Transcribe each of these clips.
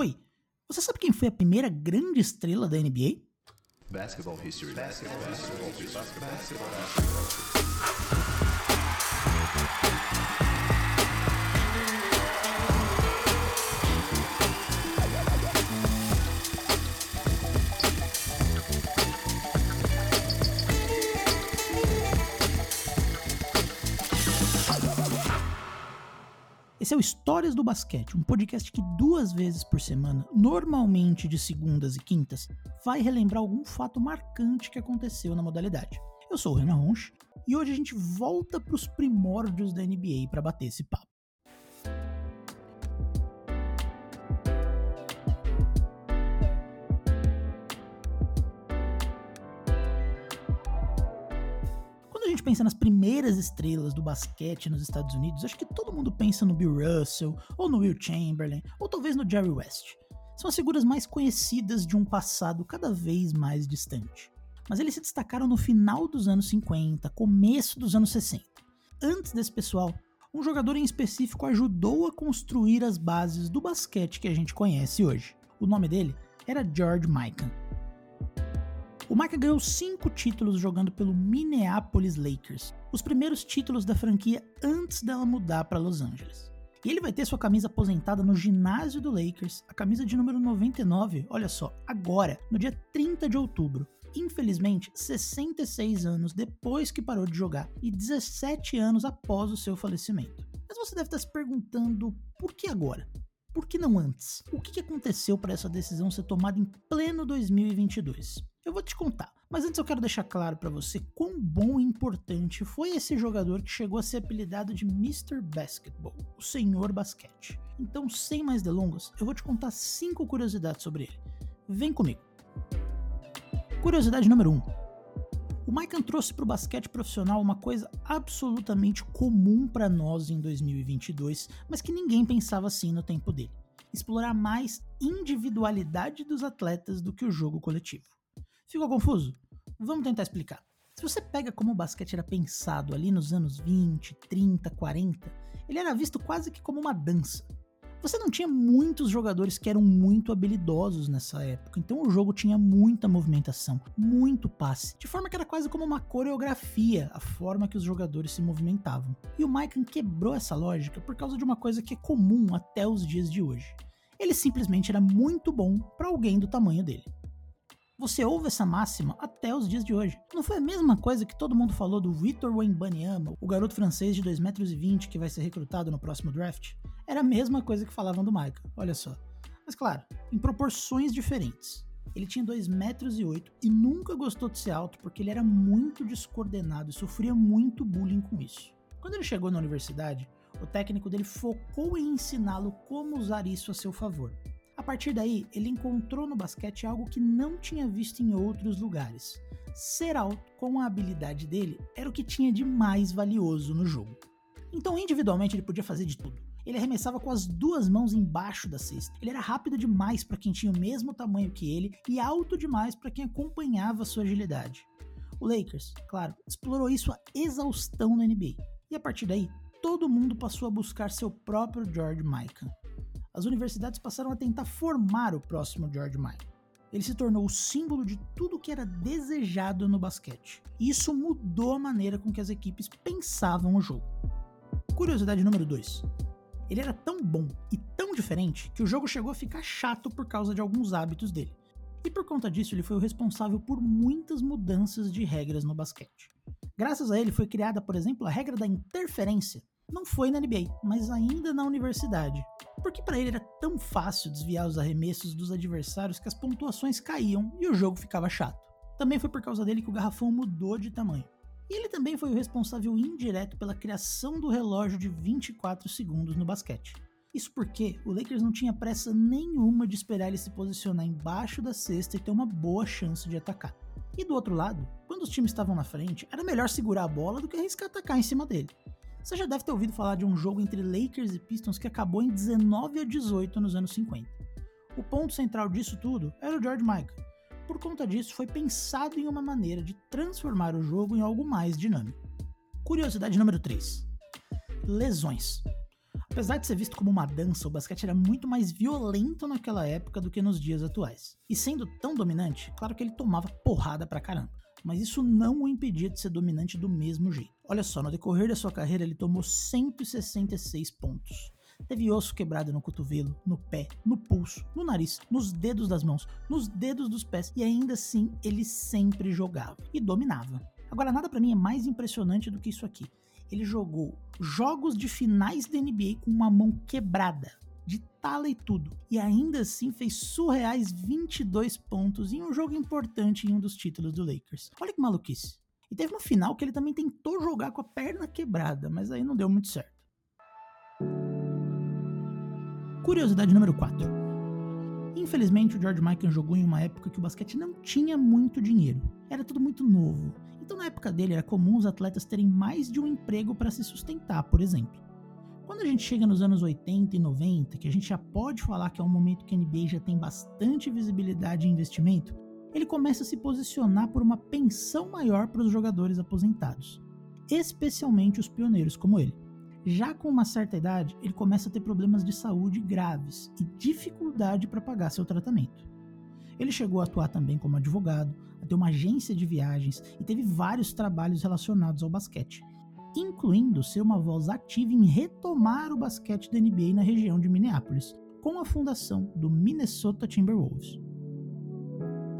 Oi, você sabe quem foi a primeira grande estrela da NBA? Basketball history. Basketball, basketball, basketball, basketball. Esse é o Histórias do Basquete, um podcast que duas vezes por semana, normalmente de segundas e quintas, vai relembrar algum fato marcante que aconteceu na modalidade. Eu sou o Renan Ronch e hoje a gente volta para os primórdios da NBA para bater esse papo. Pensa nas primeiras estrelas do basquete nos Estados Unidos, acho que todo mundo pensa no Bill Russell, ou no Will Chamberlain, ou talvez no Jerry West. São as figuras mais conhecidas de um passado cada vez mais distante. Mas eles se destacaram no final dos anos 50, começo dos anos 60. Antes desse pessoal, um jogador em específico ajudou a construir as bases do basquete que a gente conhece hoje. O nome dele era George Mikan. O Mike ganhou cinco títulos jogando pelo Minneapolis Lakers, os primeiros títulos da franquia antes dela mudar para Los Angeles. E ele vai ter sua camisa aposentada no ginásio do Lakers, a camisa de número 99, olha só, agora, no dia 30 de outubro. Infelizmente, 66 anos depois que parou de jogar e 17 anos após o seu falecimento. Mas você deve estar se perguntando por que agora? Por que não antes? O que aconteceu para essa decisão ser tomada em pleno 2022? Eu vou te contar, mas antes eu quero deixar claro para você quão bom e importante foi esse jogador que chegou a ser apelidado de Mr. Basketball, o Senhor Basquete. Então, sem mais delongas, eu vou te contar cinco curiosidades sobre ele. Vem comigo. Curiosidade número 1. Um. O Maikan trouxe para o basquete profissional uma coisa absolutamente comum para nós em 2022, mas que ninguém pensava assim no tempo dele: explorar mais individualidade dos atletas do que o jogo coletivo. Ficou confuso? Vamos tentar explicar. Se você pega como o basquete era pensado ali nos anos 20, 30, 40, ele era visto quase que como uma dança. Você não tinha muitos jogadores que eram muito habilidosos nessa época, então o jogo tinha muita movimentação, muito passe, de forma que era quase como uma coreografia a forma que os jogadores se movimentavam. E o Mikan quebrou essa lógica por causa de uma coisa que é comum até os dias de hoje. Ele simplesmente era muito bom para alguém do tamanho dele. Você ouve essa máxima até os dias de hoje. Não foi a mesma coisa que todo mundo falou do Victor Wembanyama, o garoto francês de 2,20 metros que vai ser recrutado no próximo draft? Era a mesma coisa que falavam do Michael, olha só. Mas claro, em proporções diferentes. Ele tinha 2,08 metros e nunca gostou de ser alto porque ele era muito descoordenado e sofria muito bullying com isso. Quando ele chegou na universidade, o técnico dele focou em ensiná-lo como usar isso a seu favor. A partir daí, ele encontrou no basquete algo que não tinha visto em outros lugares. Ser alto com a habilidade dele era o que tinha de mais valioso no jogo. Então, individualmente, ele podia fazer de tudo. Ele arremessava com as duas mãos embaixo da cesta. Ele era rápido demais para quem tinha o mesmo tamanho que ele e alto demais para quem acompanhava sua agilidade. O Lakers, claro, explorou isso a exaustão na NBA. E a partir daí, todo mundo passou a buscar seu próprio George Mikan as universidades passaram a tentar formar o próximo George Mikan. Ele se tornou o símbolo de tudo que era desejado no basquete. E isso mudou a maneira com que as equipes pensavam o jogo. Curiosidade número 2. Ele era tão bom e tão diferente que o jogo chegou a ficar chato por causa de alguns hábitos dele. E por conta disso, ele foi o responsável por muitas mudanças de regras no basquete. Graças a ele foi criada, por exemplo, a regra da interferência, não foi na NBA, mas ainda na universidade. Porque para ele era tão fácil desviar os arremessos dos adversários que as pontuações caíam e o jogo ficava chato. Também foi por causa dele que o garrafão mudou de tamanho. E ele também foi o responsável indireto pela criação do relógio de 24 segundos no basquete. Isso porque o Lakers não tinha pressa nenhuma de esperar ele se posicionar embaixo da cesta e ter uma boa chance de atacar. E do outro lado, quando os times estavam na frente, era melhor segurar a bola do que arriscar atacar em cima dele. Você já deve ter ouvido falar de um jogo entre Lakers e Pistons que acabou em 19 a 18 nos anos 50. O ponto central disso tudo era o George Michael. Por conta disso, foi pensado em uma maneira de transformar o jogo em algo mais dinâmico. Curiosidade número 3: lesões. Apesar de ser visto como uma dança, o basquete era muito mais violento naquela época do que nos dias atuais. E sendo tão dominante, claro que ele tomava porrada pra caramba. Mas isso não o impedia de ser dominante do mesmo jeito. Olha só, no decorrer da sua carreira ele tomou 166 pontos. Teve osso quebrado no cotovelo, no pé, no pulso, no nariz, nos dedos das mãos, nos dedos dos pés e ainda assim ele sempre jogava e dominava. Agora, nada para mim é mais impressionante do que isso aqui. Ele jogou jogos de finais da NBA com uma mão quebrada, de tala e tudo, e ainda assim fez surreais 22 pontos em um jogo importante em um dos títulos do Lakers. Olha que maluquice. E teve no final que ele também tentou jogar com a perna quebrada, mas aí não deu muito certo. Curiosidade número 4. Infelizmente, o George Michael jogou em uma época que o basquete não tinha muito dinheiro. Era tudo muito novo. Então, na época dele, era comum os atletas terem mais de um emprego para se sustentar, por exemplo. Quando a gente chega nos anos 80 e 90, que a gente já pode falar que é um momento que a NBA já tem bastante visibilidade e investimento, ele começa a se posicionar por uma pensão maior para os jogadores aposentados, especialmente os pioneiros como ele. Já com uma certa idade, ele começa a ter problemas de saúde graves e dificuldade para pagar seu tratamento. Ele chegou a atuar também como advogado, a ter uma agência de viagens e teve vários trabalhos relacionados ao basquete, incluindo ser uma voz ativa em retomar o basquete da NBA na região de Minneapolis, com a fundação do Minnesota Timberwolves.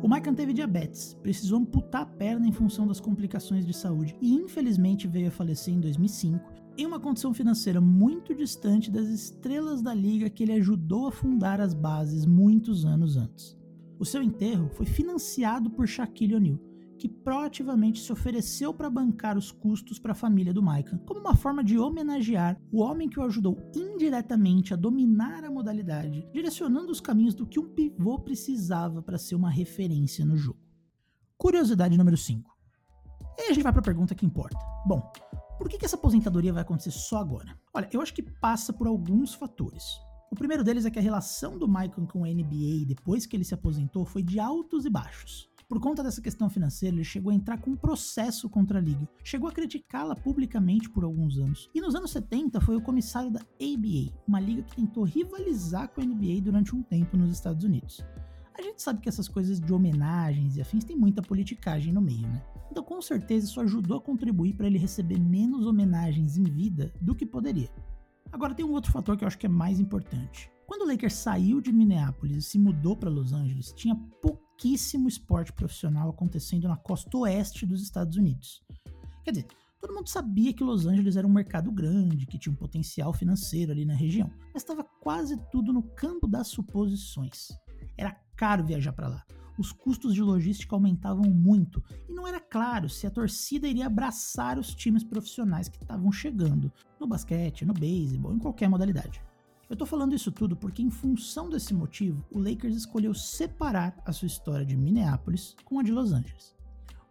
O Michael teve diabetes, precisou amputar a perna em função das complicações de saúde e infelizmente veio a falecer em 2005 em uma condição financeira muito distante das estrelas da liga que ele ajudou a fundar as bases muitos anos antes. O seu enterro foi financiado por Shaquille O'Neal, que proativamente se ofereceu para bancar os custos para a família do Micah, como uma forma de homenagear o homem que o ajudou indiretamente a dominar a modalidade, direcionando os caminhos do que um pivô precisava para ser uma referência no jogo. Curiosidade número 5. E aí a gente vai para a pergunta que importa. Bom, por que, que essa aposentadoria vai acontecer só agora? Olha, eu acho que passa por alguns fatores. O primeiro deles é que a relação do Michael com a NBA depois que ele se aposentou foi de altos e baixos. Por conta dessa questão financeira, ele chegou a entrar com um processo contra a liga, chegou a criticá-la publicamente por alguns anos. E nos anos 70 foi o comissário da ABA, uma liga que tentou rivalizar com a NBA durante um tempo nos Estados Unidos. A gente sabe que essas coisas de homenagens e afins tem muita politicagem no meio, né? Então, com certeza, isso ajudou a contribuir para ele receber menos homenagens em vida do que poderia. Agora, tem um outro fator que eu acho que é mais importante. Quando o Lakers saiu de Minneapolis e se mudou para Los Angeles, tinha pouquíssimo esporte profissional acontecendo na costa oeste dos Estados Unidos. Quer dizer, todo mundo sabia que Los Angeles era um mercado grande, que tinha um potencial financeiro ali na região, mas estava quase tudo no campo das suposições. Era caro viajar para lá. Os custos de logística aumentavam muito e não era claro se a torcida iria abraçar os times profissionais que estavam chegando no basquete, no beisebol, em qualquer modalidade. Eu tô falando isso tudo porque, em função desse motivo, o Lakers escolheu separar a sua história de Minneapolis com a de Los Angeles.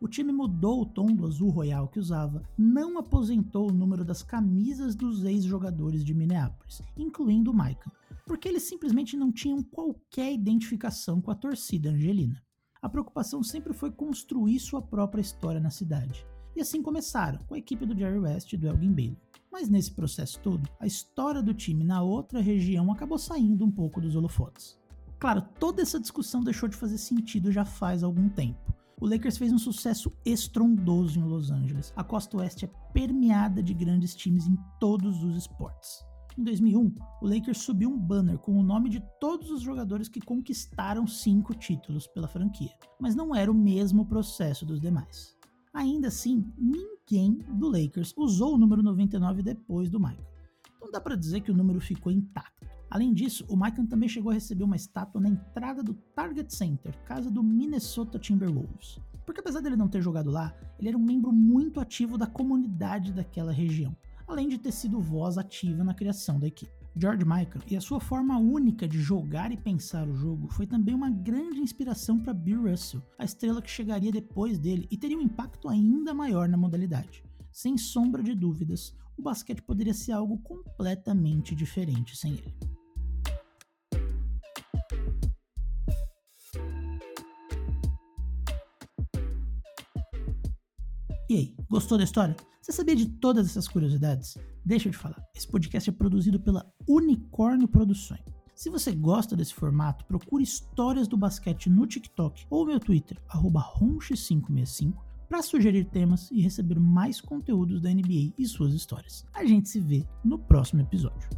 O time mudou o tom do azul royal que usava, não aposentou o número das camisas dos ex-jogadores de Minneapolis, incluindo o Michael, porque eles simplesmente não tinham qualquer identificação com a torcida angelina. A preocupação sempre foi construir sua própria história na cidade. E assim começaram, com a equipe do Jerry West e do Elgin Baylor. Mas nesse processo todo, a história do time na outra região acabou saindo um pouco dos holofotes. Claro, toda essa discussão deixou de fazer sentido já faz algum tempo. O Lakers fez um sucesso estrondoso em Los Angeles. A costa oeste é permeada de grandes times em todos os esportes. Em 2001, o Lakers subiu um banner com o nome de todos os jogadores que conquistaram cinco títulos pela franquia, mas não era o mesmo processo dos demais. Ainda assim, ninguém do Lakers usou o número 99 depois do Michael. Então dá para dizer que o número ficou intacto. Além disso, o Michael também chegou a receber uma estátua na entrada do Target Center, casa do Minnesota Timberwolves. Porque apesar dele não ter jogado lá, ele era um membro muito ativo da comunidade daquela região além de ter sido voz ativa na criação da equipe. George Michael e a sua forma única de jogar e pensar o jogo foi também uma grande inspiração para Bill Russell, a estrela que chegaria depois dele e teria um impacto ainda maior na modalidade. Sem sombra de dúvidas, o basquete poderia ser algo completamente diferente sem ele. E aí, gostou da história? Você sabia de todas essas curiosidades? Deixa eu te falar, esse podcast é produzido pela Unicórnio Produções. Se você gosta desse formato, procure histórias do basquete no TikTok ou meu Twitter, ronche565, para sugerir temas e receber mais conteúdos da NBA e suas histórias. A gente se vê no próximo episódio.